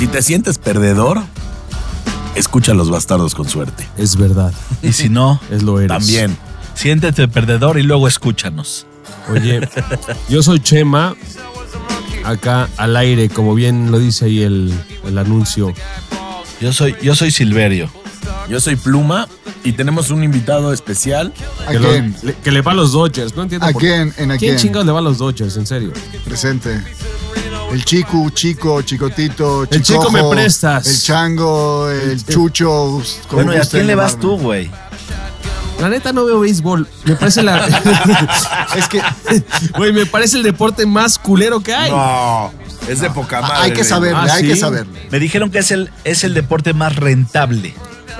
Si te sientes perdedor, escucha a los bastardos con suerte. Es verdad. Y si no, Es lo eres. También. siéntete perdedor y luego escúchanos. Oye, yo soy Chema, acá al aire, como bien lo dice ahí el, el anuncio. Yo soy, yo soy Silverio. Yo soy Pluma y tenemos un invitado especial. Que, ¿A lo- quién? le, que le va a los Dodgers. No entiendo ¿A por quién? ¿En a ¿Quién quién? chingados le va a los Dodgers? En serio. Presente. El chico, chico, chicotito, El chico chicojo, me prestas. El chango, el chucho. como Bueno, ¿y a quién le vas tú, güey? La neta no veo béisbol. Me parece la. es que. Güey, me parece el deporte más culero que hay. No, es de poca madre. Hay que saberle, Ah, hay ¿sí? que saberle. Me dijeron que es el, es el deporte más rentable.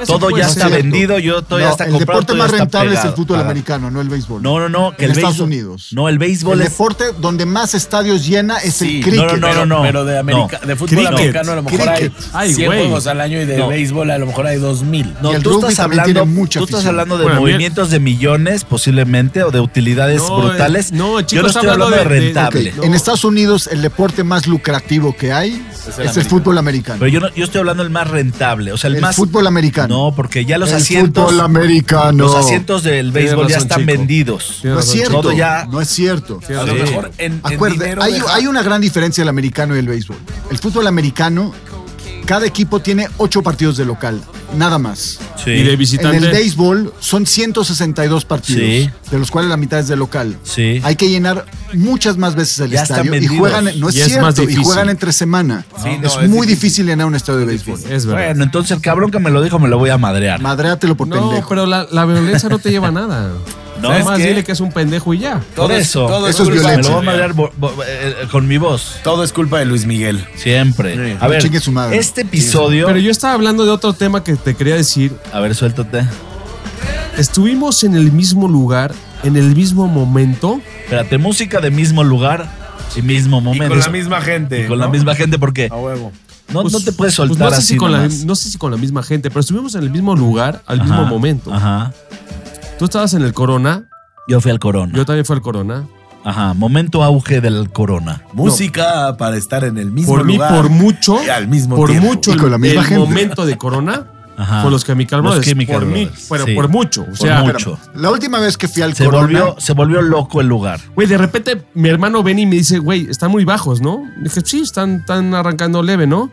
Todo ya está cierto. vendido, yo todo ya No, está el comprado. deporte más rentable es el fútbol Pagado. americano, no el béisbol. No, no, no, que en el Estados béisbol. Unidos. No, el béisbol el es. deporte donde más estadios llena es Sí, el cricket. no, no, no, no. Pero de, América, No. de fútbol Cricket. americano a lo mejor Cricket. hay Ay, 100 güey. juegos al año y de No. béisbol a lo mejor hay 2000. No, tú estás hablando, tú estás hablando de Bueno, bien. movimientos de millones posiblemente o de utilidades No, brutales. eh, no, yo chicos, no estoy hablando de, rentable. En Estados Unidos el deporte más lucrativo que hay es el, fútbol americano. Pero yo, no, yo estoy hablando del más rentable, o sea, el, el más fútbol americano. No, porque ya los el asientos fútbol americano. los asientos del béisbol ya están chico. vendidos. No es razón, cierto. Todo ya- No es cierto. A lo mejor en, en Acuerde, dinero hay, una gran diferencia el americano y el béisbol. El fútbol americano, cada equipo tiene ocho partidos de local, nada más. Sí. Y de En visitante. el béisbol son 162 partidos, Sí. de los cuales la mitad es de local. Sí. Hay que llenar muchas más veces el Ya estadio y juegan, no es Y es cierto, y juegan entre semana. Sí, no, es, es muy difícil. difícil llenar un estadio de béisbol. Es verdad. Bueno, entonces el cabrón que me lo dijo me lo voy a madrear. Madréatelo por no, pendejo. pero la, la violencia no te lleva a nada. No, Nada es más dile que es un pendejo y ya. Por eso. todo Eso es me violencia. lo voy a madrear eh, eh, con mi voz. Todo es culpa de Luis Miguel. Siempre. Sí. A ver, Chingue su madre. este episodio. Pero yo estaba hablando de otro tema que te quería decir. A ver, suéltate. Estuvimos en el mismo lugar, en el mismo momento. Espérate, música de mismo lugar y mismo Y momento. con la misma gente. Y con la misma gente, porque A huevo. no, Pues- no te puedes pues soltar no sé, así. si con la, no sé si con la misma gente, pero estuvimos en el mismo lugar, al mismo momento. Ajá. Tú estabas en el Corona, Yo fui al Corona. yo también fui al Corona. Ajá. Momento auge del Corona. Música para estar en el mismo Por mí, lugar. por mucho, y al mismo por tiempo. mucho Y con la el, misma el gente. momento de Corona Ajá. con los Chemical Los Brothers. Chemical por mí, Brothers, pero sí. por mucho. O Por sea, mucho. La última vez que fui al Se Corona, volvió, se volvió loco el lugar. Güey, de repente mi hermano ven y me dice, güey, están muy bajos, ¿no? Dije, sí, están, están arrancando leve, ¿no?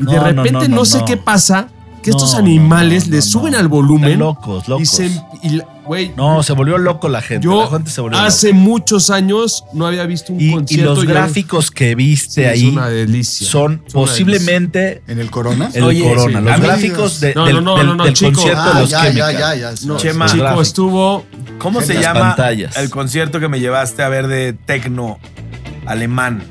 Y de No, repente no, no, no, sé no. qué pasa, que estos animales no, no, le no, suben no. al volumen. Están locos, locos. Y se. y la- Güey, No, se volvió loco la gente. yo la gente se volvió hace muchos años no había visto un. Y, y concierto. los yo- gráficos que viste Sí, es ahí una delicia. son Es una posiblemente en el Corona. el Oye, Corona. sí. Los gráficos de- No, del, no, no, del- no, no, del chico. concierto Ah, de los ya, ya, ya, ya. No, Chema. chico, estuvo. ¿Cómo En se las llama pantallas. el concierto que me llevaste a ver de tecno alemán?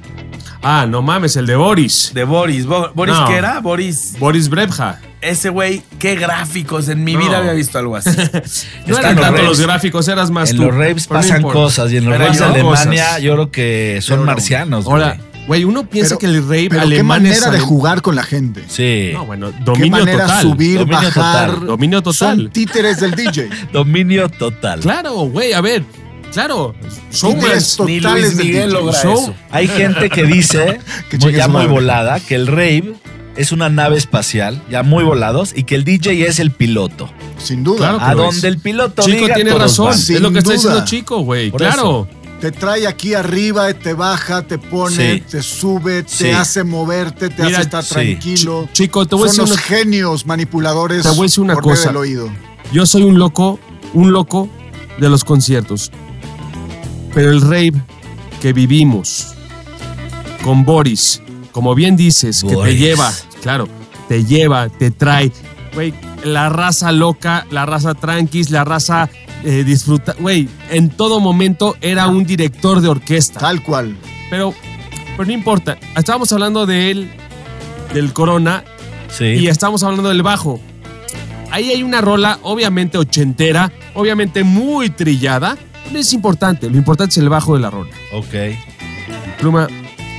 Ah, no mames, el de Boris. De Boris. Bo- ¿Boris No. qué era? Boris. Boris Brebja. Ese güey, qué gráficos. En mi No. vida había visto algo así. No eran los tanto raves. los gráficos, eras más En tú. los raves Pero no pasan importa. cosas y en los Pero raves de yo- Alemania cosas. yo creo que son Pero marcianos. güey. Ahora, güey, uno piensa Pero- que el rave Pero qué alemán es manera de alem- jugar con la gente. Sí. No, bueno, Qué dominio manera total. subir, Dominio bajar. total. Dominio total. Son títeres del DJ. Dominio total. Claro, güey, a ver. Claro. Showman. Títeres Ni Luis totales Miguel logra Show. eso. Hay gente que dice, Que muy- ya muy madre. volada, que el rave es una nave espacial, ya muy volados, y que el DJ es el piloto. Sin duda. Claro A donde es. el piloto Chico diga, tiene razón. Es lo que está duda. diciendo Chico, güey. Claro. Te trae aquí arriba, te baja, te pone, Sí. te sube, te Sí. hace moverte, te Mira, hace estar sí. tranquilo. Ch- Chico, te voy a Son decir los una- genios manipuladores Te voy a decir una por medio cosa. del oído. Yo soy un loco, un loco de los conciertos. Pero el rave que vivimos con Boris, como bien dices, que te lleva, claro, te lleva, te trae, güey, la raza loca, la raza tranquis, la raza eh, disfruta, güey, en todo momento era un director de orquesta. Tal cual. Pero pero no importa. Estábamos hablando de él, del Corona, Sí. y estamos hablando del bajo. Ahí hay una rola, obviamente ochentera, obviamente muy trillada. No es importante, lo importante es el bajo de la rola. Ok. Pluma,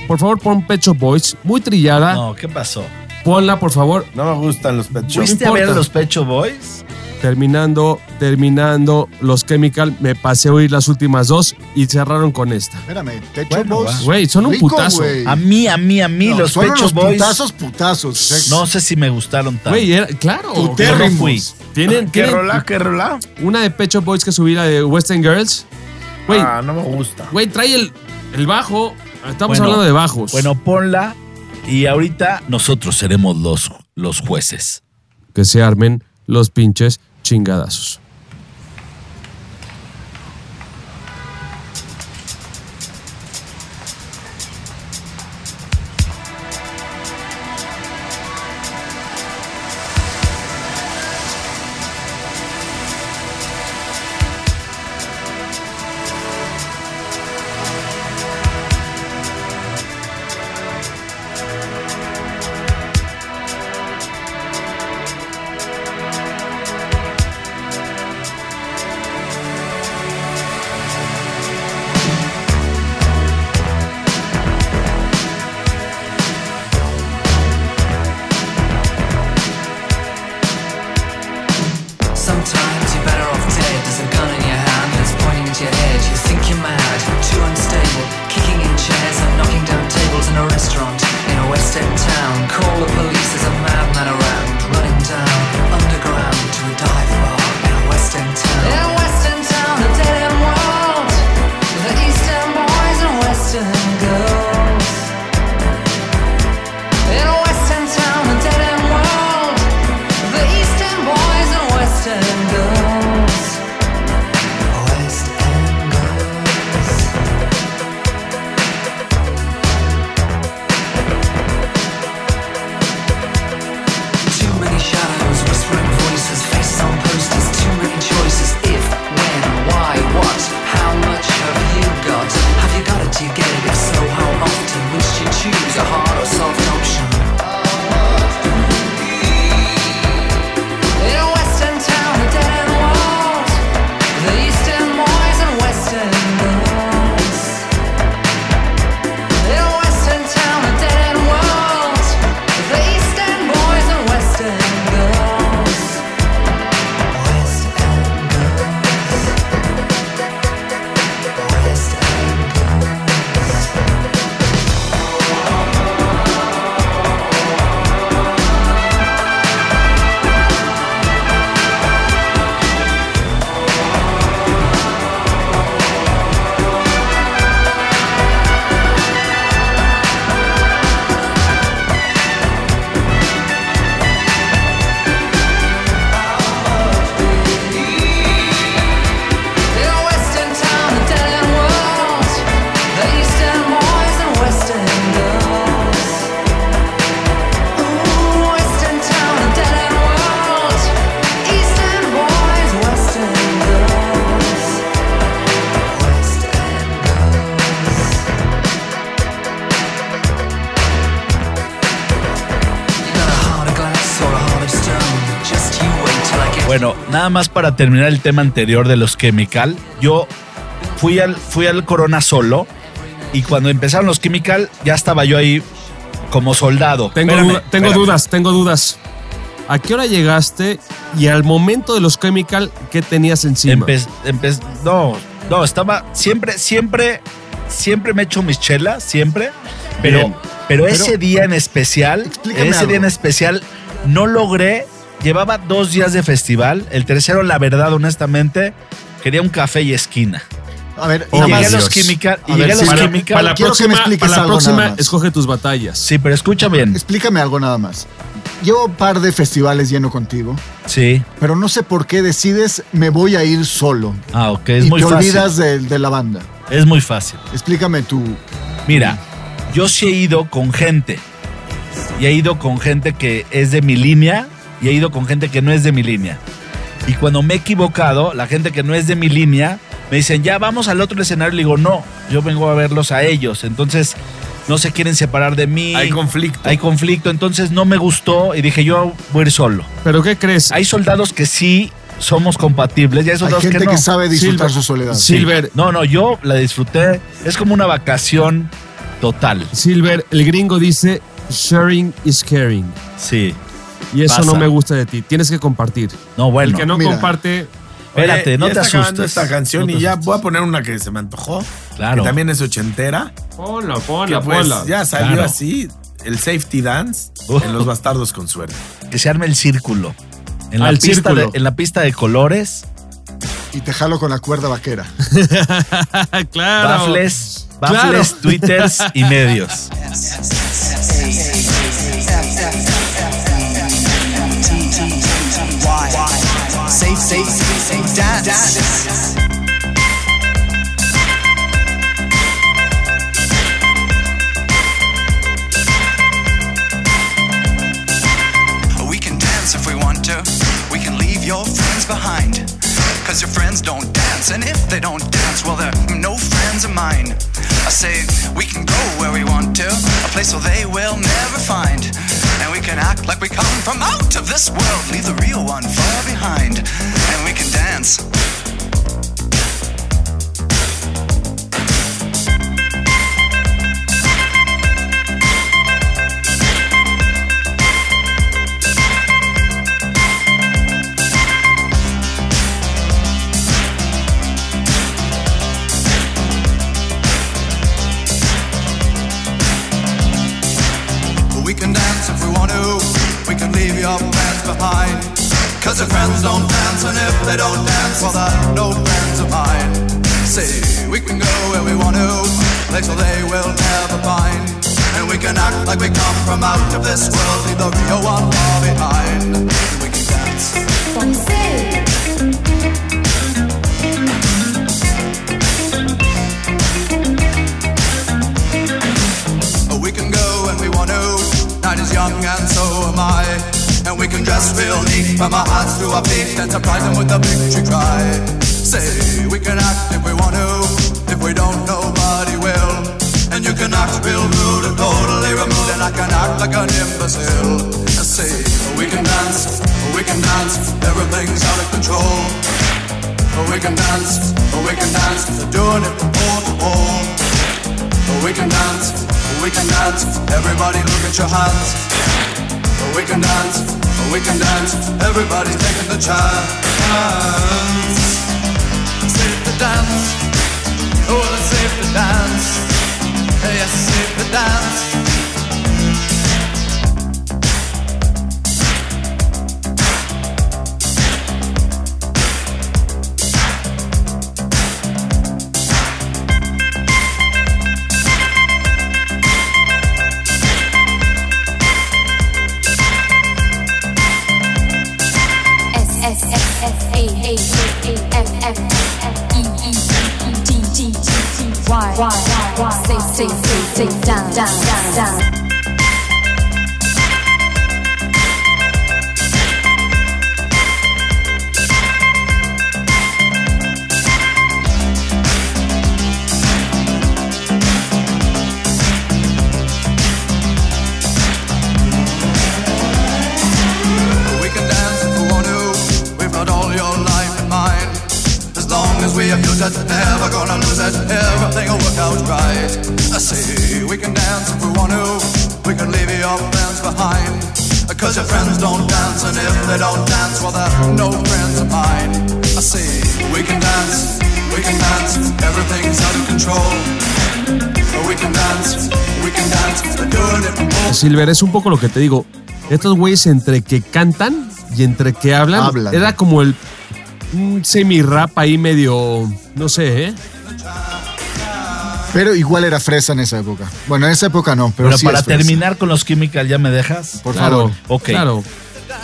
por favor pon Pecho Boys, muy trillada. No, ¿qué pasó? Ponla, por favor. No me gustan los pet shops. ¿Fuiste a ver los Pecho Boys? Terminando, terminando los Chemical, me pasé a oír las últimas dos y cerraron con esta. Espérame, Pecho Bueno, Boys. Güey, son un Rico, putazo. A mí, a mí, a mí, No, los Pecho los Boys. putazos, putazos. No sé si me gustaron tanto. Güey, claro. Yo no fui. Tienen, ¿Qué tienen rola? ¿Qué rola? una de Pecho Boys que subí la de Western Girls. Güey, Ah, no me gusta. güey, trae el, el bajo. Estamos Bueno, hablando de bajos. Bueno, ponla y ahorita nosotros seremos los, los jueces. que se armen los pinches chingadazos. Nada más para terminar el tema anterior de los Chemical. Yo fui al, fui al Corona solo y cuando empezaron los Chemical ya estaba yo ahí como soldado. Tengo, Espérame, duda- tengo espérame. dudas, tengo dudas. ¿A qué hora llegaste y al momento de los Chemical, qué tenías encima? Empe- empe- no, no, estaba siempre, siempre, siempre me echo mis chelas, siempre. Pero, pero, Pero- ese día en especial, ese algo. día en especial, no logré. Llevaba dos días de festival. El tercero, la verdad, honestamente, quería un café y esquina. A ver, Y Oh, llegué a los Chemical. Y A ver, llegué a los para, para la Quiero que me próxima, expliques para la algo próxima nada más. escoge tus batallas. Sí, pero escucha bien. explícame algo nada más. Llevo un par de festivales lleno contigo, Sí. pero no sé por qué decides me voy a ir solo. Ah, ok. Es y muy te fácil. olvidas de, de la banda. Es muy fácil. Explícame tú. Mira, yo sí he ido con gente. Y he ido con gente que es de mi línea y he ido con gente que no es de mi línea. Y cuando me he equivocado, la gente que no es de mi línea me dicen, ya vamos al otro escenario. Le digo, no, yo vengo a verlos a ellos. Entonces, no se quieren separar de mí. Hay conflicto. Hay conflicto, entonces no me gustó y dije yo voy a ir solo. ¿Pero qué crees? Hay soldados que sí somos compatibles y hay Hay soldados gente que que, no. sabe disfrutar Silver- su soledad. Sí. Silver. No, no, yo la disfruté. Es como una vacación total. Silver, el gringo dice, sharing is caring. Sí. Y eso Pasa. no me gusta de ti. Tienes que compartir. No, bueno. el que no mira. comparte, Espérate, no ya te está acabando asustes. esta canción No te y ya asustes. voy a poner una que se me antojó. Claro. Que también es ochentera. ponla, Que ponla, pues ponla. ya salió Claro. así el safety dance Uh. en Los Bastardos con Suerte. Que se arme el círculo. En, Ah, la el pista de, círculo. en la pista de colores, Y te jalo con la cuerda vaquera. claro. baffles, Claro. baffles, twitters y medios. Safe, safe, safe, dance. We can dance if we want to. We can leave your friends behind. Cause your friends don't dance, and if they don't dance, well, they're no friends of mine. I say, we can go where we want to, a place where they will never find. And we can act like we come from out of this world, leave the real one far behind. And we can dance. Cause your friends don't dance, and if they don't dance, well, they're no friends of mine. Say, we can go where we want to, place where they will never find. And we can act like we come from out of this world, leave the real one far behind. We can dance. We can go when we want to. Night is young and so am I. And we can dress real neat from our hearts to our feet and surprise them with a victory cry. Say we can act if we want to. If we don't, nobody will. And you can act real rude and totally removed, and I can act like an imbecile. Say we can dance, we can dance. Everything's out of control. We can dance, we can dance. Doing it from pole to pole. We can dance, we can dance. Everybody look at your hands. We can dance, we can dance. Everybody's taking the chance. Safe to dance. Oh, it's safe to dance. Yes, safe to dance. Say say say say down down down down. Cause your friends don't dance, and if they don't dance, well, they're no friends of mine. I say we can dance, we can dance. Everything's out of control. We can dance, we can dance. They're doing it from both Silver, es un poco lo que te digo. Estos güeyes entre que cantan y entre que hablan, Hablan. era como el un semi-rap ahí medio, no sé, ¿eh? Pero igual era fresa en esa época. Bueno, en esa época no, pero, Pero sí para es fresa. terminar con los Chemical, ¿ya me dejas? Por claro, favor. Ok. claro.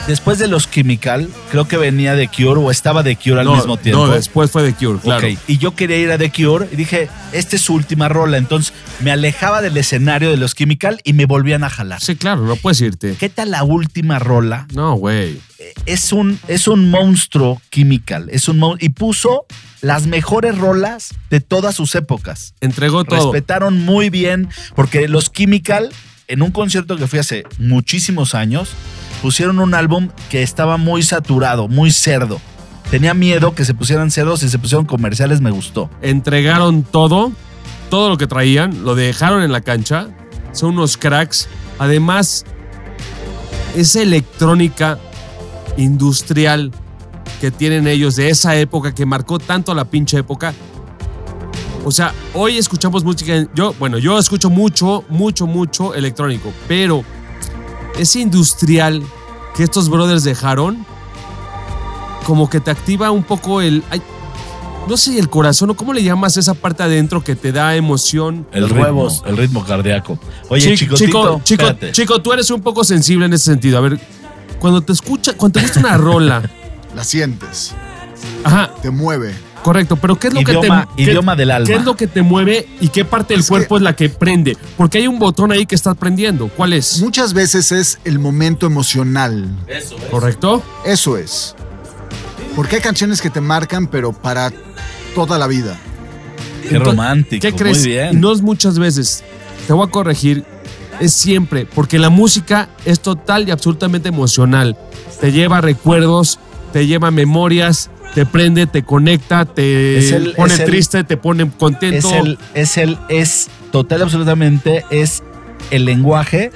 Después de los Chemical, creo que venía de Cure o estaba de Cure al no, mismo tiempo. No, después fue The Cure, claro. Y yo quería ir a The Cure y dije, esta es su última rola. Entonces me alejaba del escenario de los Chemical y me volvían a jalar. Sí, claro, no puedes irte. ¿Qué tal la última rola? No, güey. Es un, es un monstruo Chemical. Es un mon- y puso las mejores rolas de todas sus épocas. Entregó todo. Respetaron muy bien, porque los Chemical, en un concierto que fui hace muchísimos años, pusieron un álbum que estaba muy saturado, muy cerdo. Tenía miedo que se pusieran cerdos y se pusieron comerciales, me gustó. Entregaron todo, todo lo que traían, lo dejaron en la cancha. Son unos cracks. Además, esa electrónica industrial que tienen ellos de esa época que marcó tanto la pinche época. O sea, hoy escuchamos música. Yo, bueno, yo escucho mucho, mucho, mucho electrónico, pero ese industrial que estos brothers dejaron, como que te activa un poco el. ay, no sé, el corazón, o cómo le llamas esa parte adentro que te da emoción. El Los ritmo, huevos. el ritmo cardíaco. Oye, Chi- chico, chico, chico, tú eres un poco sensible en ese sentido. A ver, cuando te escucha, cuando te gusta una rola, La sientes, ajá, te mueve. Correcto, pero ¿qué es lo Idioma- que te idioma del alma. ¿Qué es lo que te mueve y qué parte del Es cuerpo es la que prende? Porque hay un botón ahí que estás prendiendo. ¿Cuál es? Muchas veces es el momento emocional. ¿Correcto? Eso es. Porque hay canciones que te marcan, pero para toda la vida. Qué romántico. ¿Qué crees? Muy bien. no es muchas veces. Te voy a corregir. Es siempre. Porque la música es total y absolutamente emocional. Te lleva recuerdos, te lleva memorias, te prende, te conecta, te Es el- pone es el- triste, te pone contento. es el, es el, es total, absolutamente, es el lenguaje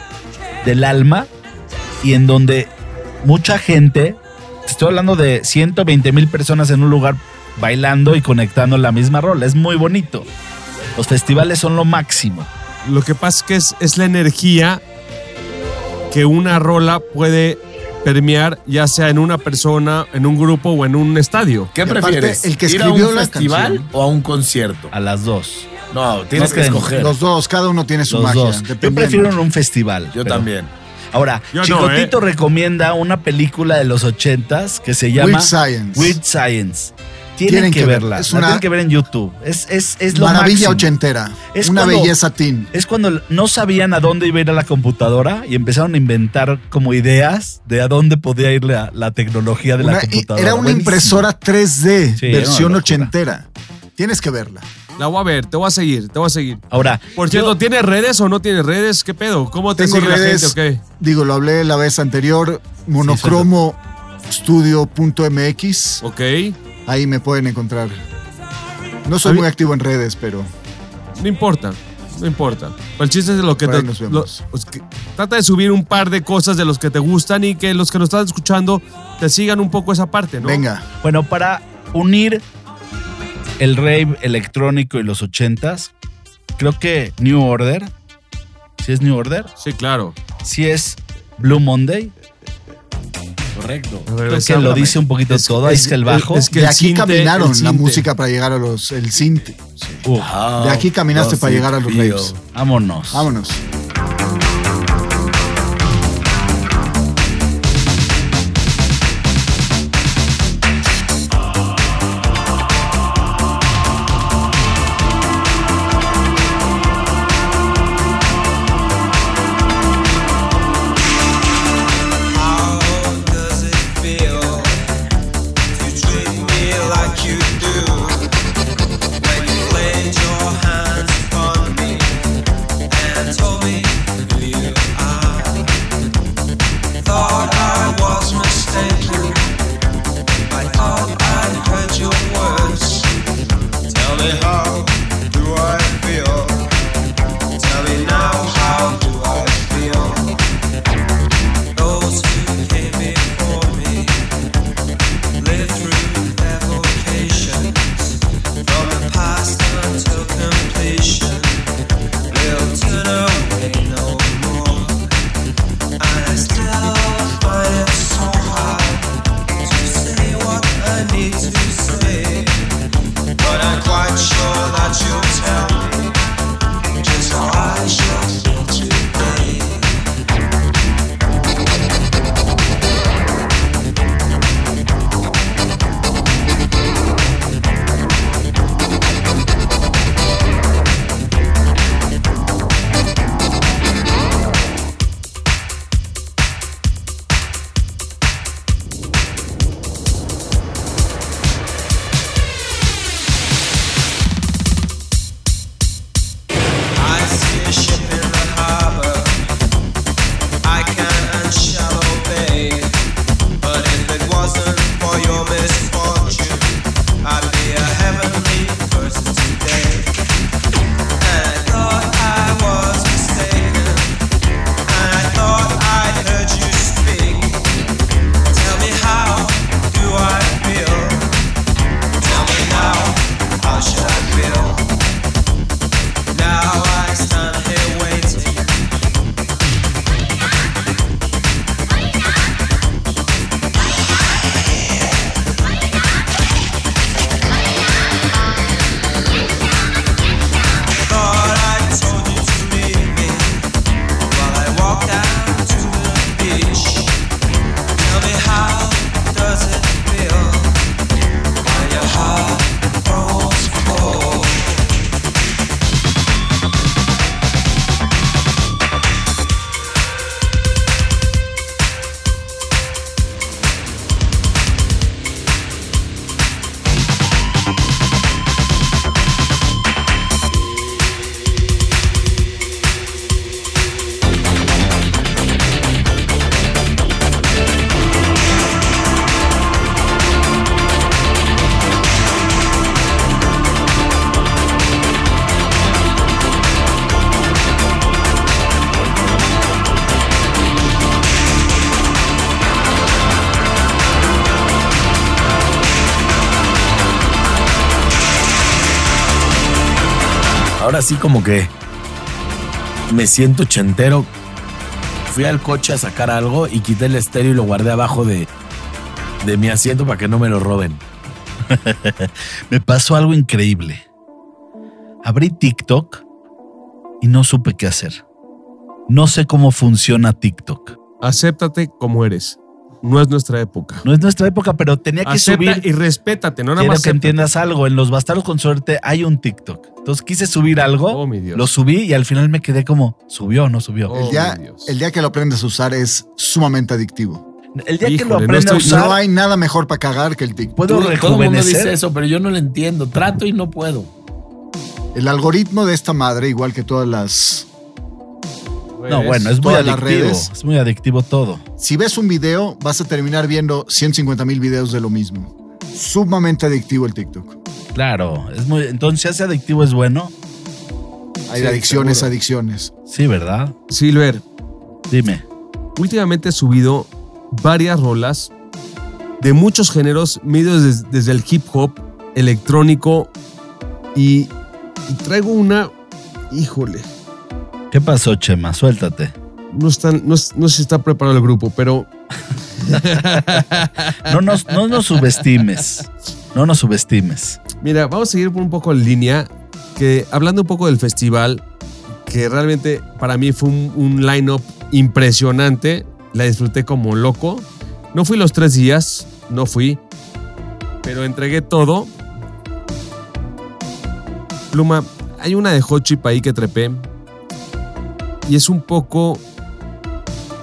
del alma y en donde mucha gente, te estoy hablando de 120 mil personas en un lugar bailando y conectando la misma rola, es muy bonito. Los festivales son lo máximo. Lo que pasa es que es, es la energía que una rola puede permear, ya sea en una persona, en un grupo o en un estadio. ¿Qué aparte, prefieres? el que ¿Ir a escribió un la festival canción. o a un concierto? A las dos. No, tienes No que escoger. Los dos, cada uno tiene su Los magia. dos. Yo prefiero en un festival. Yo pero- también. Ahora, Yo no, Chicotito ¿eh? recomienda una película de los ochentas que se llama Weird Science. Weird Science. Tienen, Tienen que, que ver. verla. Es la una- tienen que ver en YouTube. Es, es, es lo Maravilla máximo. ochentera. Es una cuando- belleza teen. Es cuando no sabían a dónde iba a ir a la computadora y empezaron a inventar como ideas de a dónde podía ir la, la tecnología de la computadora. era una Buenísimo. impresora 3D, Sí, era una versión ochentera. Tienes que verla. La voy a ver, te voy a seguir, te voy a seguir. Ahora, Por cierto, ¿tienes redes o no tienes redes? ¿Qué pedo? ¿Cómo te sigue redes, la gente? o digo, lo hablé la vez anterior, monocromostudio.mx. qué? Ok. Ahí me pueden encontrar. No soy muy activo en redes, pero No importa, no importa. El chiste es lo que te. nos vemos. pues que- trata de subir un par de cosas de los que te gustan y que los que nos están escuchando te sigan un poco esa parte, ¿no? venga. bueno, para unir el rave electrónico y los ochentas, creo que New Order, si es New Order, Sí, claro. si es Blue Monday, Correcto. creo que lo dice un poquito todo. Ahí está el bajo. es que de el aquí cinte- caminaron el la cinte. música para llegar a los. El. Uf, De aquí caminaste Oh, para llegar a los raves. vámonos. Vámonos. Ahora sí como que me siento chentero. Fui al coche a sacar algo y quité el estéreo y lo guardé abajo de, de mi asiento para que no me lo roben. Me pasó algo increíble. Abrí TikTok y no supe qué hacer. No sé cómo funciona TikTok. Acéptate como eres. No es nuestra época. No es nuestra época, pero tenía que Acepta subir. y respétate, no nada Quiero más. que acéptate. entiendas algo. En los bastardos con suerte hay un TikTok. Entonces quise subir algo, Oh, mi Dios. lo subí y al final me quedé como, ¿subió o no subió? Oh, El día, mi Dios. el día que lo aprendes a usar es sumamente adictivo. El día que lo no aprenda a usar, No hay nada mejor para cagar que el TikTok. puedo Todo, todo el mundo dice rejuvenecer. eso, pero yo no lo entiendo. Trato y no puedo. El algoritmo de esta madre, igual que todas las... No, bueno, es muy adictivo. redes. Es muy adictivo todo. Si ves un video, vas a terminar viendo 150 mil videos de lo mismo. Sumamente adictivo el TikTok. Claro, es muy. Entonces, si hace adictivo es bueno. Hay Sí, adicciones, seguro. adicciones. Sí, ¿verdad? Silver, Dime. últimamente he subido varias rolas de muchos géneros, medios des- desde el hip hop, electrónico y, y traigo una, híjole, ¿Qué pasó, Chema? Suéltate. no, están, no, no sé si está preparado el grupo, pero No nos, no nos subestimes. No nos subestimes. mira, vamos a seguir por un poco en línea, que hablando un poco del festival, que realmente para mí fue un, un line-up impresionante, la disfruté como loco. No fui los tres días, no fui, pero entregué todo. Pluma, hay una de Hot Chip ahí que trepé. Y es un poco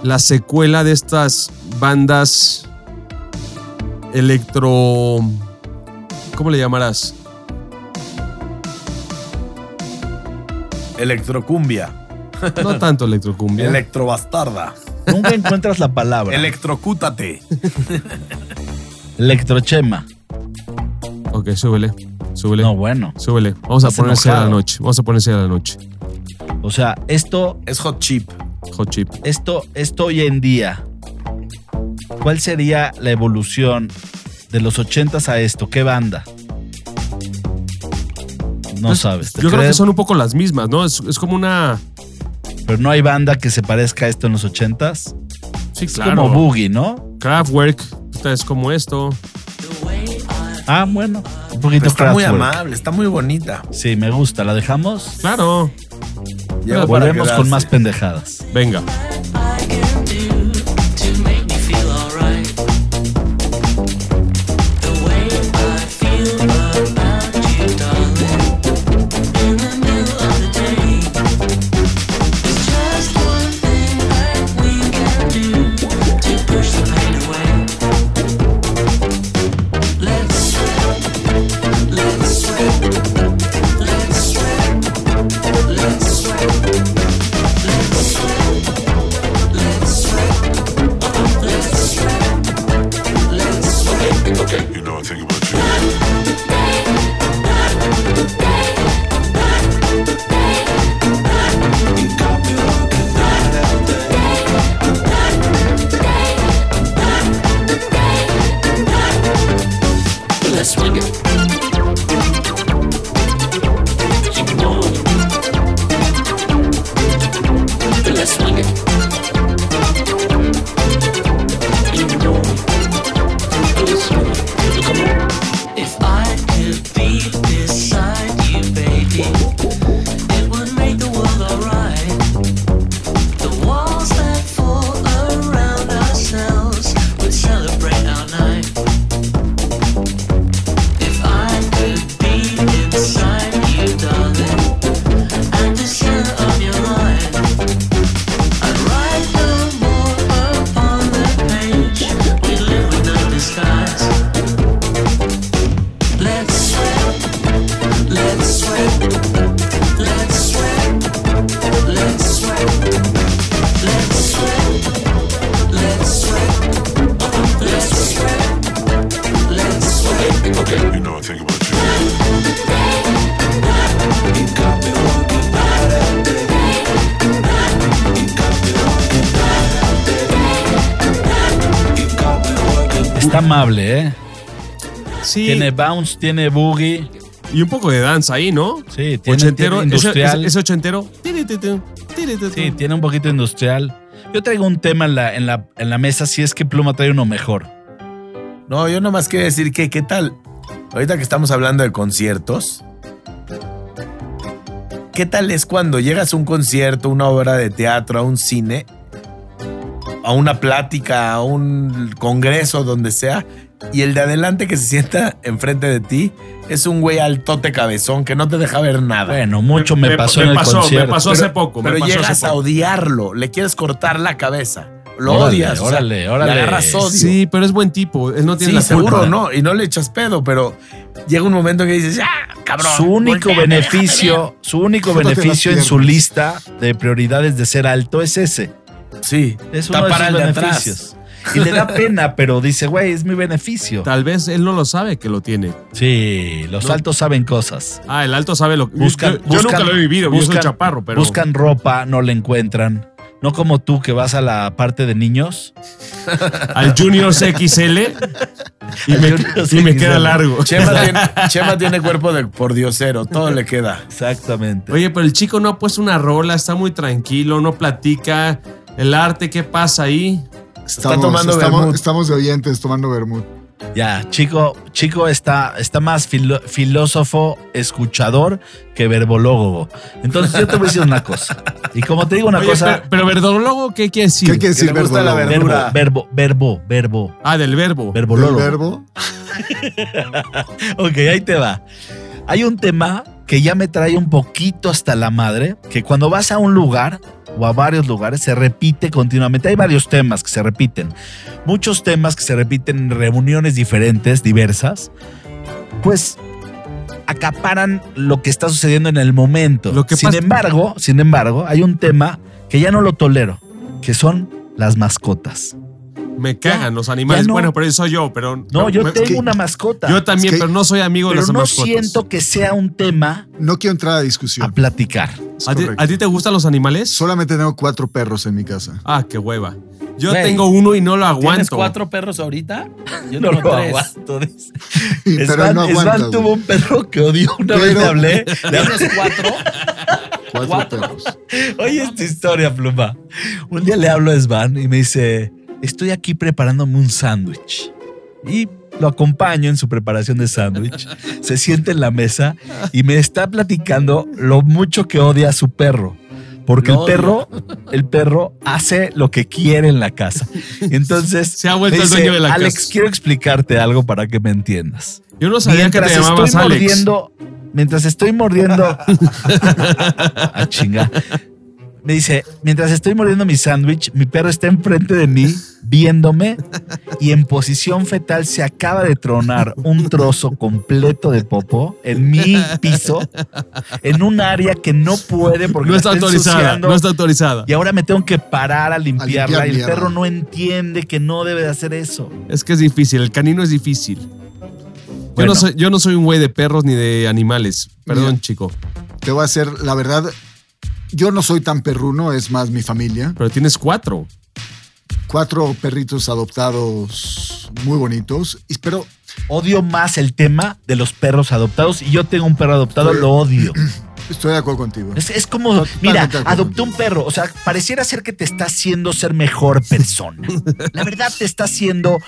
la secuela de estas bandas electro. ¿Cómo le llamarás? Electrocumbia. No tanto electrocumbia. Electrobastarda. Nunca encuentras la palabra. Electrocútate. Electrochema. ok, súbele. Súbele. No, bueno. Súbele. Vamos a ponerse a la noche. Vamos a ponerse a la noche. O sea, esto, Es hot chip. Hot chip. esto, esto hoy en día. ¿Cuál sería la evolución de los ochentas a esto? ¿Qué banda? No Pues, sabes. ¿te Yo creo que son un poco las mismas, ¿no? Es, es como una. Pero no hay banda que se parezca a esto en los ochentas. Sí, Es como Boogie, ¿no? Kraftwerk. Esta es como esto. Ah, bueno. Un poquito Está muy amable, está muy bonita. Sí, me gusta. ¿La dejamos? Claro. Volvemos con más pendejadas. Venga. Tiene bounce, tiene boogie. Y un poco de danza ahí, ¿no? Sí, tiene, Ochentero, tiene industrial. ese- ese ochentero. Sí, tiene un poquito industrial. Yo traigo un tema en la, en la, en la mesa si es que Pluma trae uno mejor. No, yo nomás quiero decir que, ¿qué tal? Ahorita que estamos hablando de conciertos, ¿qué tal es cuando llegas a un concierto, una obra de teatro, a un cine, a una plática, a un congreso, donde sea, y el de adelante que se sienta enfrente de ti es un güey altote cabezón que no te deja ver nada? Bueno, mucho me, Me- pasó me en el pasó, me concierto. pasó hace poco, me Pero pasó llegas a poco. odiarlo, le quieres cortar la cabeza. Lo Órale, odias. o sea, órale, órale. Le agarras odio. Sí, pero es buen tipo. Él no tiene Sí, la seguro culpa. no, y no le echas pedo, pero llega un momento que dices, ya, cabrón. Su único voltea, beneficio, su único beneficio en su lista de prioridades de ser alto es ese. Sí, Es uno de tapar sus al de atrás. Y le da pena, pero dice, güey, es mi beneficio. Tal vez él no lo sabe que lo tiene. Sí, los No. altos saben cosas. Ah, el alto sabe lo que. Buscan, yo, yo nunca lo he vivido, yo soy buscan- chaparro, pero. Buscan ropa, no la encuentran. No como tú que vas a la parte de niños. al Junior XL y me, y queda largo. Chema tiene, Chema tiene cuerpo de por diosero, todo le queda. Exactamente. Oye, pero el chico no ha puesto una rola, está muy tranquilo, no platica. El arte, ¿qué pasa ahí? Está tomando estamos, vermut. estamos de oyentes tomando vermut. Ya, chico, chico está, está más filo- filósofo, escuchador que verbológogo. Entonces yo te voy a decir una cosa. Y como te digo una Oye, cosa, pero, pero verdólogo, ¿qué quiere decir? ¿Qué quiere decir le gusta la verbo? verdura. verbo, verbo, verbo, verbo, Ah, del verbo. ¿El verbolólogo. verbo? Ok, ahí te va. Hay un tema que ya me trae un poquito hasta la madre, que cuando vas a un lugar o a varios lugares se repite continuamente. Hay varios temas que se repiten. Muchos temas que se repiten en reuniones diferentes, diversas. Pues acaparan lo que está sucediendo en el momento. Lo que sin embargo, sin embargo, hay un tema que ya no lo tolero, que son las mascotas. Me cagan los animales. no. Bueno, pero eso soy yo, pero. No, yo me- tengo que- una mascota. Yo también, Es que- pero no soy amigo de pero las no mascotas. siento que sea un tema No quiero entrar a a discusión. platicar. ¿A ti, correcto. a ti te gustan los animales? Solamente tengo cuatro perros en mi casa. Ah, qué hueva. Yo Güey, tengo uno y no lo aguanto. ¿Tienes cuatro perros ahorita? Yo No tengo lo tres. aguanto. Svan, no aguanta, tuvo un perro que odió. Una Pero- vez le hablé. Le hablé- ¿Tienes cuatro? Cuatro, Cuatro. perros. Oye, esta historia, pluma. Un día le hablo a Svan y me dice: Estoy aquí preparándome un sándwich. Y lo acompaño en su preparación de sándwich. Se siente en la mesa y me está platicando lo mucho que odia a su perro. Porque el perro, el perro hace lo que quiere en la casa. Entonces Se ha vuelto me el dueño de la Alex, casa". quiero explicarte algo para que me entiendas. Yo no sabía que Mientras te llamabas estoy Alex. mordiendo, mientras estoy mordiendo, a chinga. Me dice, mientras estoy mordiendo mi sándwich, mi perro está enfrente de mí, viéndome, y en posición fetal se acaba de tronar un trozo completo de popó en mi piso, en un área que no puede porque No está autorizada. No está autorizada. Y ahora me tengo que parar a limpiarla. limpiar y el perro no entiende que no debe de hacer eso. Es que es difícil. El canino es difícil. Yo, Bueno. no soy, yo no soy un güey de perros ni de animales. Perdón, chico. Te voy a hacer, la verdad, yo no soy tan perruno, es más mi familia. Pero tienes cuatro. Cuatro perritos adoptados muy bonitos. Y- Pero Odio más el tema de los perros adoptados. Y yo tengo un perro adoptado, Estoy- lo odio. estoy de acuerdo contigo. Es, es como, Totalmente mira, adopté contigo. un perro. O sea, pareciera ser que te está haciendo ser mejor persona. La verdad te está haciendo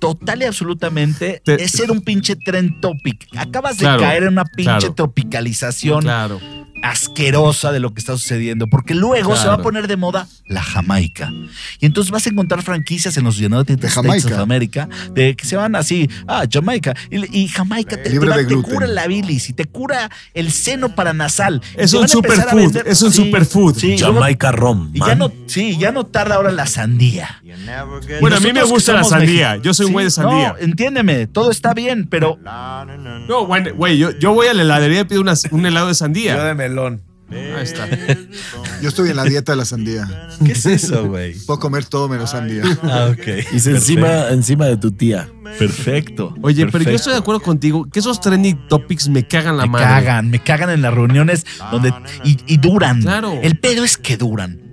total y absolutamente Te- es ser un pinche trend topic. Acabas de caer en una pinche claro. tropicalización Claro. Asquerosa de lo que está sucediendo, porque luego se va a poner de moda la Jamaica. Y entonces vas a encontrar franquicias en los United States Jamaica. of America de que se van así, ah, Jamaica. Y, y Jamaica te, te va- de cura la bilis y te cura el seno paranasal. Es un superfood, es un superfood. Sí, luego- Jamaica Rom. y ya no, sí, ya no tarda ahora la sandía. Bueno, a mí me gusta la sandía. Yo soy un Sí, güey de sandía. No, entiéndeme, todo está bien, pero No, güey, güey, yo, yo voy a la heladería y pido una- un helado de Yo sandía. de melón. Ahí está. Yo estoy en la dieta de la sandía. ¿qué es eso, güey? Puedo comer todo menos sandía. Ah, ok. Y se encima, encima de tu tía. Perfecto. Oye, pero yo estoy de acuerdo contigo que esos trending topics me cagan la me madre. cagan, me cagan en las reuniones donde y, y duran. Claro. El pedo es que duran.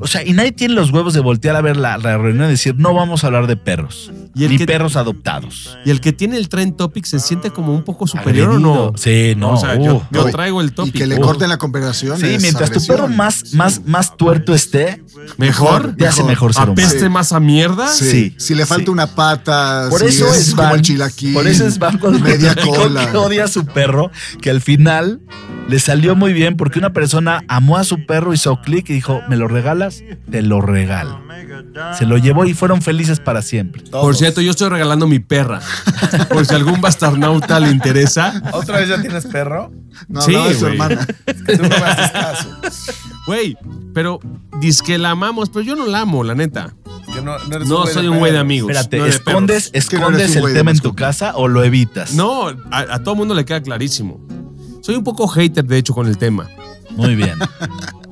O sea, y nadie tiene los huevos de voltear a ver la, la reunión y decir, no vamos a hablar de perros. Y el ni que- perros adoptados. Y el que tiene el trend topic se siente como un poco superior o no. Agredido. Sí, no. O sea, yo, uh. yo No, traigo el Y topic. que le Uh, corten la conversación. Sí, es mientras tu agresión. perro más, más, más tuerto esté, Mejor. te hace mejor ser humano. Apeste Sí. más a mierda. Sí. Sí, Si le falta sí. una pata, Por si eso es, como Van. el chilaquil. Por eso es Van cuando media cola. que odia a su perro, que al final le salió muy bien porque una persona amó a su perro, hizo clic y dijo, ¿me lo regalas? Te lo regalo. Se lo llevó y fueron felices para siempre. Por cierto, yo estoy regalando mi perra. Por si algún bastarnauta le interesa. ¿Otra vez ya tienes perro? No, Sí, hablaba de su hermana. Tú no me haces caso. Güey, pero dice que la amamos, pero yo no la amo, la neta. No, no eres No soy un güey de amigos. Espérate, no de ¿escondes, no el tema en tu casa o lo evitas? No, a, a todo mundo le queda clarísimo. Soy un poco hater, de hecho, con el tema. Muy bien.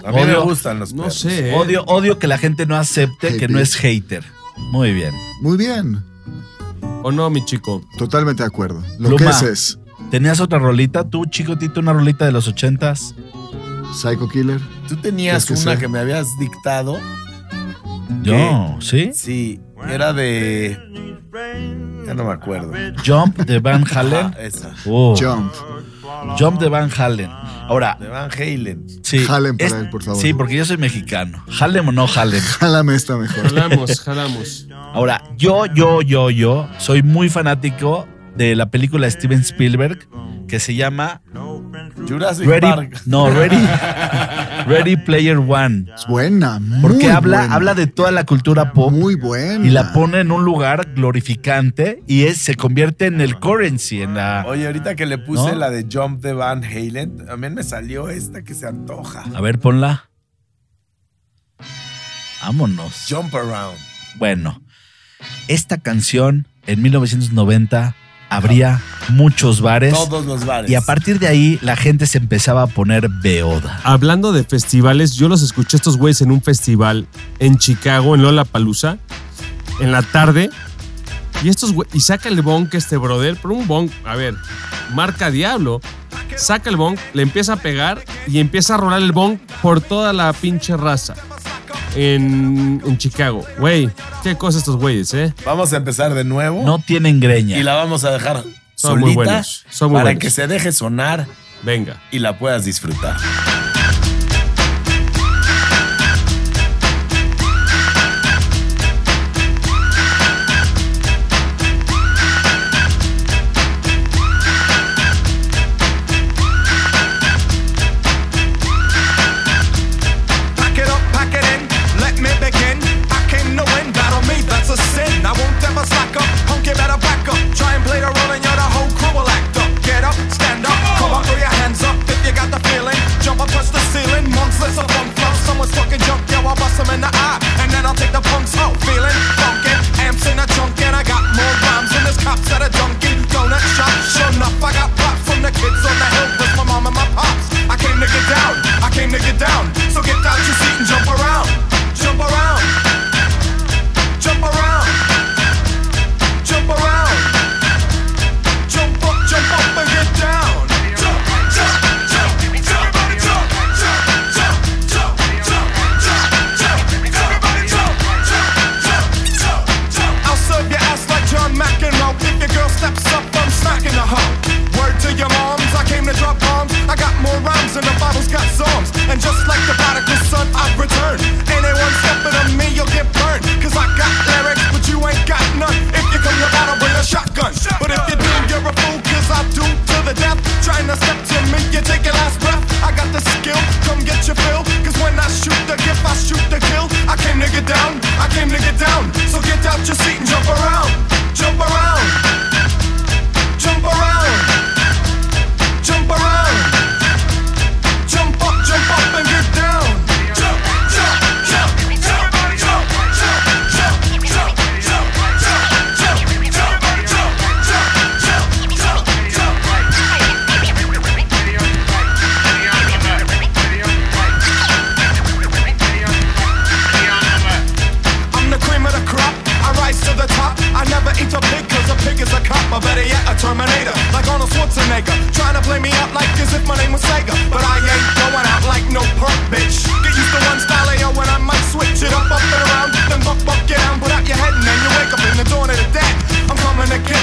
A mí me Odio- gustan los No perros. sé. ¿eh? Odio, odio que la gente no acepte que no es hater. Muy bien. Muy bien. ¿O no, mi chico? Totalmente de acuerdo. Lo Pluma. que es es ¿Tenías otra rolita? Tú, chico Tito, una rolita de los ochentas. Psycho Killer. Tú tenías que una que me habías dictado. Yo, ¿sí? Sí, era de. Ya no me acuerdo. Jump de Van Halen. Ah, esa. Oh, Jump. Jump de Van Halen. Ahora, De Van Halen. sí. Halen para es- él, por favor. Sí, porque yo soy mexicano. Halen o no Halen. Jálame esta mejor. Jalamos, jalamos. Ahora, yo, yo, yo, yo soy muy fanático de la película de Steven Spielberg que se llama Jurassic Ready. Park. No, Ready. Ready Player One. Es buena. Porque muy habla, buena. habla de toda la cultura pop. Muy buena. y la pone en un lugar glorificante y es, se convierte en el currency, en la... Oye, ahorita que le puse ¿No? la de Jump de Van Halen, también me salió esta que se antoja. A ver, ponla. Vámonos. Jump Around. Bueno, esta canción en 1990 habría muchos bares Todos los bares. y a partir de ahí la gente se empezaba a poner beoda. Hablando de festivales, yo los escuché a estos güeyes en un festival en Chicago, en Lollapalooza, en la tarde. Y estos güey- y saca el bong este brother, pero un bong, a ver, marca Diablo. Saca el bong, le empieza a pegar y empieza a rolar el bong por toda la pinche raza. En, en Chicago. Güey, qué cosa estos güeyes, ¿eh? Vamos a empezar de nuevo. No tienen greña. Y la vamos a dejar Son muy solita buenos, son muy para buenos. que se deje sonar Venga. y la puedas disfrutar.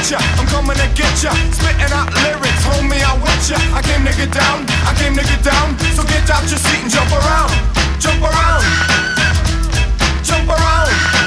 Ya. I'm coming to get ya. Spitting out lyrics, homie, I with ya. I came to get down, I came to get down. So get out your seat and jump around, jump around, jump around,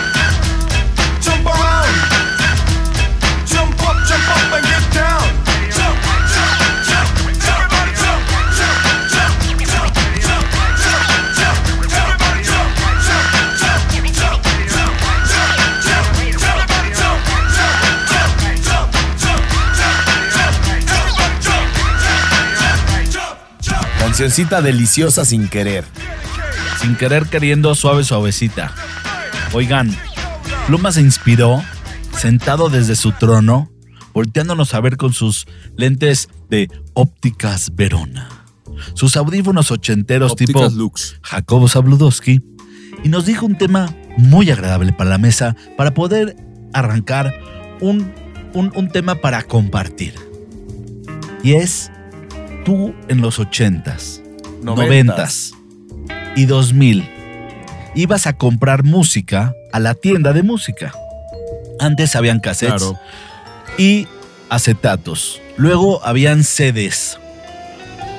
Cancioncita deliciosa sin querer. Sin querer queriendo suave suavecita. Oigan, Pluma se inspiró, sentado desde su trono, volteándonos a ver con sus lentes de ópticas Verona. Sus audífonos ochenteros tipo Lux. Jacobo Zabludowski. Y nos dijo un tema muy agradable para la mesa para poder arrancar un, un- un tema para compartir. Y es tú en los ochentas, noventas y 2000 ibas a comprar música a la tienda de música. Antes habían cassettes Claro. y acetatos. Luego habían CDs.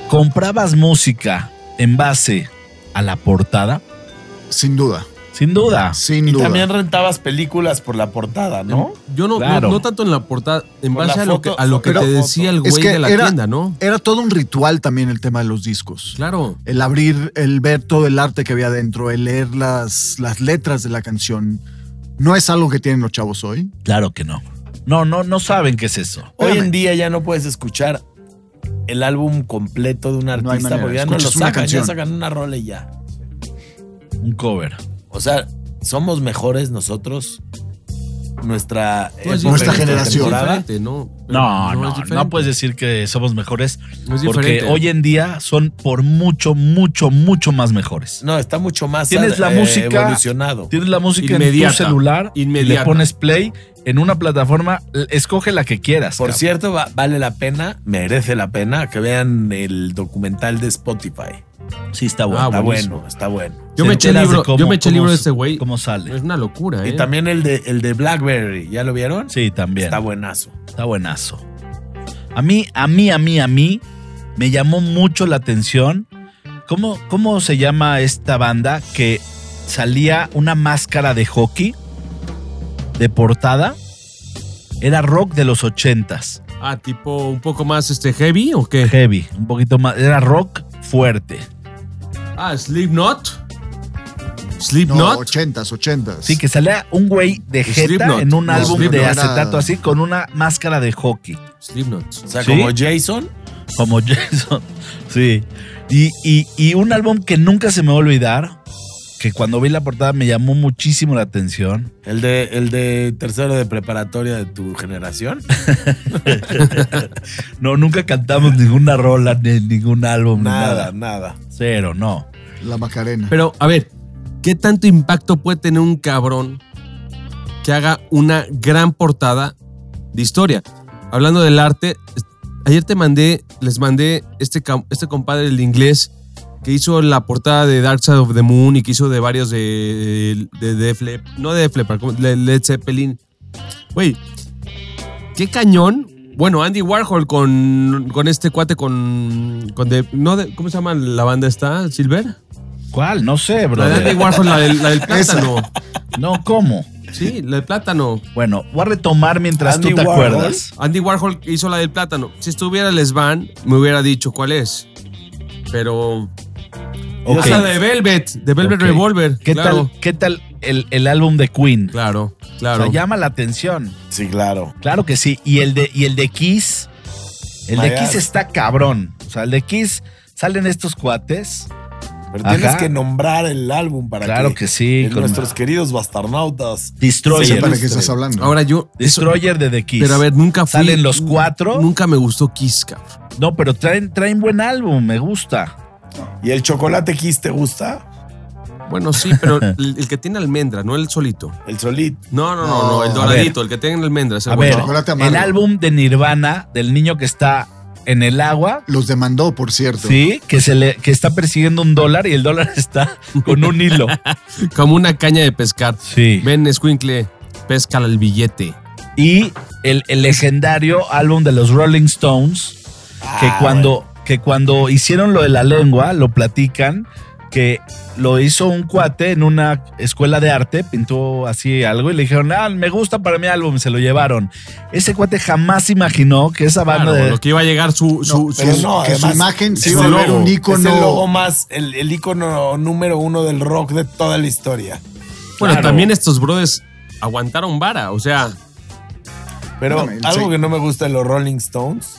¿Comprabas música en base a la portada? Sin duda. Sin duda. Sin Y duda. también rentabas películas por la portada, ¿no? Yo no, no- Claro. no, tanto en la portada, en Por base a lo que, foto- a lo que pero- te decía el Es güey que de la era- tienda, ¿no? Era todo un ritual también el tema de los discos. Claro. El abrir, el ver todo el arte que había dentro, el leer las, las letras de la canción. No es algo que tienen los chavos hoy. Claro que no. No, no, no saben qué es eso. Hoy Espérame. en día ya no puedes escuchar el álbum completo de un artista manera. porque ya no lo Escuchas una sacan, ya canción. sacan una rola y ya. Un cover. O sea, somos mejores nosotros. Nuestra, época, Nuestra generación. Es temporada. diferente, ¿no? No, no, es no, puedes decir que somos mejores No es porque diferente. hoy en día son por mucho, mucho, mucho más mejores. No, está mucho más Tienes la eh, música- evolucionado. Tienes la música en Inmediata. tu celular, Inmediata. le pones play en una plataforma, escoge la que quieras. Por cabrón. cierto, va- vale la pena, merece la pena que vean el documental de Spotify. Sí, está bueno. Ah, está buenísimo. bueno, está bueno. Yo me eché el libro, cómo- yo me eché el libro de este güey. ¿Cómo sale? Es una locura, ¿eh? Y también el de, el de Blackberry, ¿ya lo vieron? Sí, también. Está buenazo. Está buenazo. A mí, a mí, a mí, a mí, me llamó mucho la atención. ¿Cómo, cómo se llama esta banda que salía una máscara de hockey de portada? Era rock de los ochentas. Ah, tipo un poco más este heavy o qué? Heavy, un poquito más. Era rock fuerte. Ah, Slipknot. No, Slipknot. ochentas, ochentas. Sí, que salía un güey de jeta en un No, álbum de era- acetato así con una máscara de hockey. Slipknot. O sea, ¿Sí? como Jason. Como Jason. Sí. Y, y- y un álbum que nunca se me va a olvidar, que cuando vi la portada me llamó muchísimo la atención. El de, el de tercero de preparatoria de tu generación. No, nunca cantamos ninguna rola, ni ningún álbum, ni nada, nada. nada. Cero, no. La Macarena. Pero, a ver, ¿qué tanto impacto puede tener un cabrón que haga una gran portada de historia? Hablando del arte, ayer te mandé, les mandé este, este compadre del inglés que hizo la portada de Dark Side of the Moon y que hizo de varios de, de Def Lep- no de Def Leppard, como de Led Zeppelin. Güey, qué cañón. Bueno, Andy Warhol con, con este cuate con, con de- no de- ¿cómo se llama la banda esta? ¿Silver? ¿Cuál? No sé, bro. La de Andy Warhol, la del, la del plátano. No, ¿cómo? Sí, la del plátano. Bueno, voy a retomar mientras Andy tú te Warhol. acuerdas. Andy Warhol hizo la del plátano. Si estuviera Les Van, me hubiera dicho cuál es. Pero. Ok. Es la de Velvet, de Velvet. Revolver. ¿Qué claro. tal, qué tal el, el álbum de Queen? Claro, O claro. sea, llama la atención. Sí, claro. Claro que sí. Y el de, y el de Kiss. El de Vaya. Kiss está cabrón. O sea, el de Kiss salen estos cuates. Pero Ajá. tienes que nombrar el álbum para Claro que, que sí, con- nuestros queridos bastarnautas. Destroyer. Sepa de qué estás hablando. Ahora yo. eso- Destroyer de The Kiss. pero a ver, nunca fui. Salen los cuatro. Nunca me gustó Kiss, cabrón. No, pero traen, traen buen álbum, me gusta. ¿Y el chocolate Kiss te gusta? Bueno, sí, pero el, el que tiene almendra, no el solito. El Solid. No, no, no, No, el a doradito, el que tiene almendra. ese A bueno. ver, chocolate el amargo. álbum de Nirvana, del niño que está en el agua, Los demandó, por cierto. sí, que se le, que está persiguiendo un dólar y el dólar está con un hilo. Como una caña de pescar. Sí. Ven, escuincle, pesca el billete. Y el, el legendario álbum de los Rolling Stones, que, Ah, cuando, que cuando hicieron lo de la lengua, lo platican, que lo hizo un cuate en una escuela de arte, pintó así algo y le dijeron, ah, me gusta para mi álbum, se lo llevaron. Ese cuate jamás imaginó que esa banda Claro, de... lo que iba a llegar su, su, no, que su imagen sí es va a ver un Es el ícono. logo más, el, el ícono número uno del rock de toda la historia. Bueno, Claro. también estos brothers aguantaron vara, o sea, Pero algo sí. que no me gusta de los Rolling Stones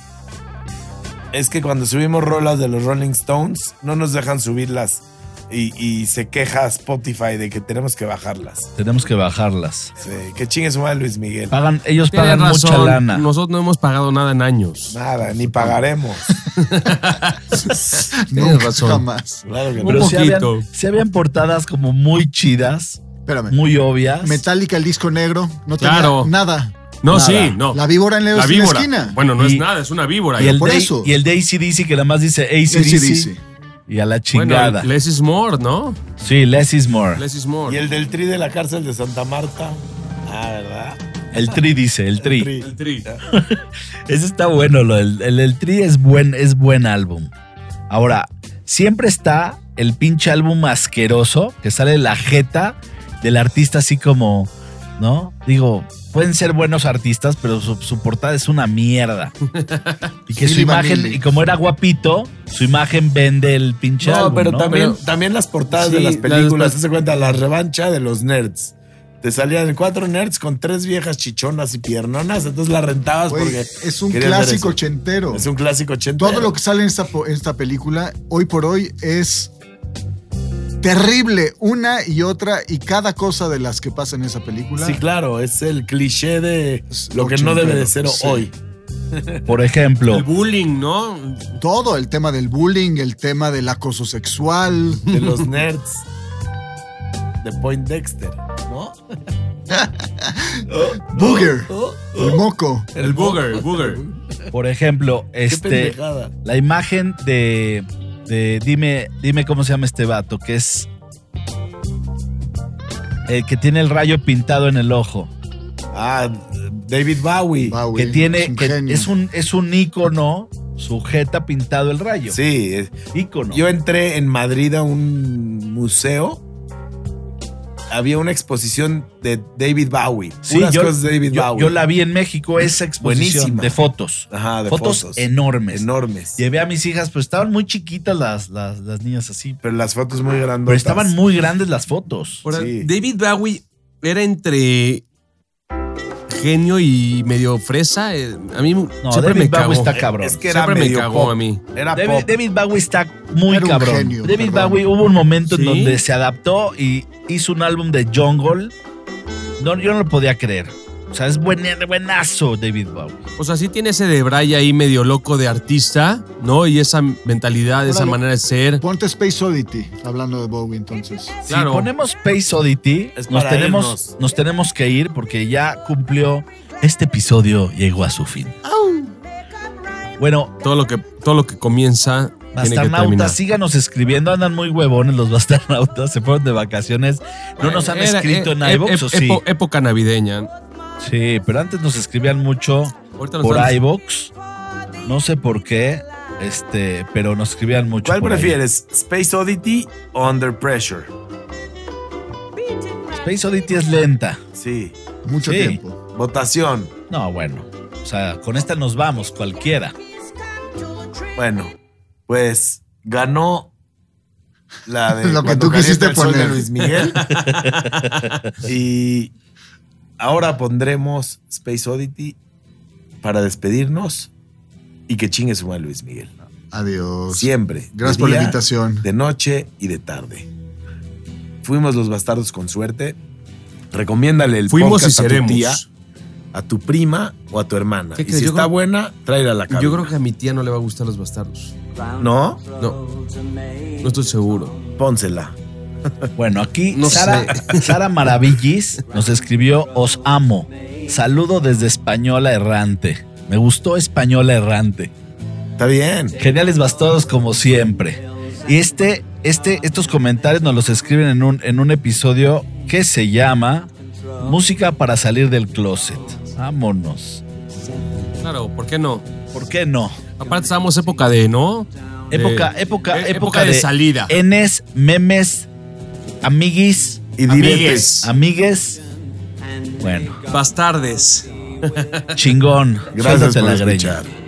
es que cuando subimos rolas de los Rolling Stones no nos dejan subirlas y, y se queja Spotify de que tenemos que bajarlas. Tenemos que bajarlas. Sí, que chingue su madre Luis Miguel. Pagan, ellos pagan razón. mucha lana. Nosotros no hemos pagado nada en años. Nada, ni pagaremos. Tienes Nunca, razón. jamás. Claro que no. Pero sí habían, poquito. sí habían portadas como muy chidas, Espérame. muy obvias. Metallica, el disco negro, no Claro. tenía nada. No, Nada. sí, no. La víbora en la, La víbora. esquina. Bueno, no Y- es nada, es una víbora. y, el por de, eso. y el de ACDC que nada más dice ACDC. AC/DC. Y a la bueno, chingada. less is more, ¿no? sí, less is more. Less is more. Y el del tri de la cárcel de Santa Marta. Ah, ¿verdad? El tri dice, el tri. tri. El tri. Ese está bueno, lo del- el, el tri es buen, es buen álbum. Ahora, siempre está el pinche álbum asqueroso que sale la jeta del artista así como, ¿no? Digo, pueden ser buenos artistas, pero su, su portada es una mierda. Y que su imagen, y como era guapito, su imagen vende el pinche No, álbum, pero ¿no? también, Pero- también las portadas Sí, de las las- películas, se cuenta, la revancha de los nerds. Te salían cuatro nerds con tres viejas chichonas y piernonas, entonces la rentabas porque. es un clásico ochentero. Es un clásico ochentero. Todo lo que sale en esta, en esta película, hoy por hoy, es terrible. Una y otra, y cada cosa de las que pasa en esa película. Sí, claro, es el cliché de lo que no debe de ser sí. hoy. Por ejemplo, El bullying, ¿no? Todo, el tema del bullying, el tema del acoso sexual. De los nerds. De Point Dexter, ¿no? Booger, Oh, el moco. El booger, el booger. por ejemplo, este, la imagen de, de dime, dime cómo se llama este vato, que es el que tiene el rayo pintado en el ojo, Ah, David Bowie. Bowie, que tiene, es un que es un, es un ícono, sujeta pintado el rayo. Sí, Ícono. Yo entré en Madrid a un museo. Había una exposición de David Bowie. Sí, yo, cosas de David yo- Bowie. yo la vi en México, esa exposición Buenísima. de fotos. Ajá, de fotos, fotos. enormes. Enormes. Llevé a mis hijas, pues estaban muy chiquitas las, las, las niñas así. Pero las fotos muy grandes. Pero estaban muy grandes las fotos. Ahora, Sí. David Bowie era entre genio y medio fresa. eh, A mí No, siempre David me Bowie cagó. está cabrón. Es que era Siempre me cagó pop. a mí. Era David, pop. David Bowie está muy Era cabrón. genio, David perdón. Bowie hubo un momento ¿Sí? en donde se adaptó y hizo un álbum de jungle. No, yo no lo podía creer. O sea, es buen, buenazo David Bowie. O sea, sí tiene ese de Bray ahí medio loco de artista, ¿no? Y esa mentalidad, esa manera de ser. Ponte Space Oddity, hablando de Bowie entonces. Claro. Si ponemos Space Oddity, nos tenemos, irnos. nos tenemos que ir porque ya cumplió. Este episodio llegó a su fin. Bueno, Todo lo que, todo lo que comienza. Bastarnautas, síganos escribiendo. Andan muy huevones los bastarnautas. Se fueron de vacaciones. No nos han Era- escrito en eh, iVoox, ep- ¿o sí? época navideña. Sí, pero antes nos escribían mucho Ahorita por iVoox. No sé por qué, este, pero nos escribían mucho. ¿Cuál por ahí. prefieres? ¿Space Oddity o Under Pressure? Space Oddity es lenta. Sí. Mucho Sí. tiempo. Votación. No, bueno. O sea, con esta nos vamos, cualquiera. Bueno, pues ganó la de Lo que tú quisiste poner. Luis Miguel. y ahora pondremos Space Oddity para despedirnos y que chingue su madre Luis Miguel. Adiós. Siempre. Gracias por la invitación. De noche y de tarde. Fuimos los bastardos con suerte. Recomiéndale el Fuimos y podcast a tu tía, a tu prima o a tu hermana. ¿Qué Y crees? si Yo está creo- buena, tráela a la cabina. Yo creo que a mi tía no le va a gustar los bastardos. ¿No? No. No estoy seguro. Pónsela. Bueno, aquí Sara, Sara Maravillis nos escribió Os amo. Saludo desde Española Errante. Me gustó Española Errante. Está bien. Geniales bastados como siempre. Y este, este, estos comentarios nos los escriben en un, en un episodio que se llama Música para salir del closet. Vámonos. Claro, ¿por qué no? ¿Por qué no? Aparte estábamos época de, ¿no? Época, e, época, época, de, de, salida. Enes, memes, amiguis. Y diretes. Amigues. Bueno. Bastardes. Chingón. Gracias por la escuchar.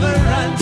different.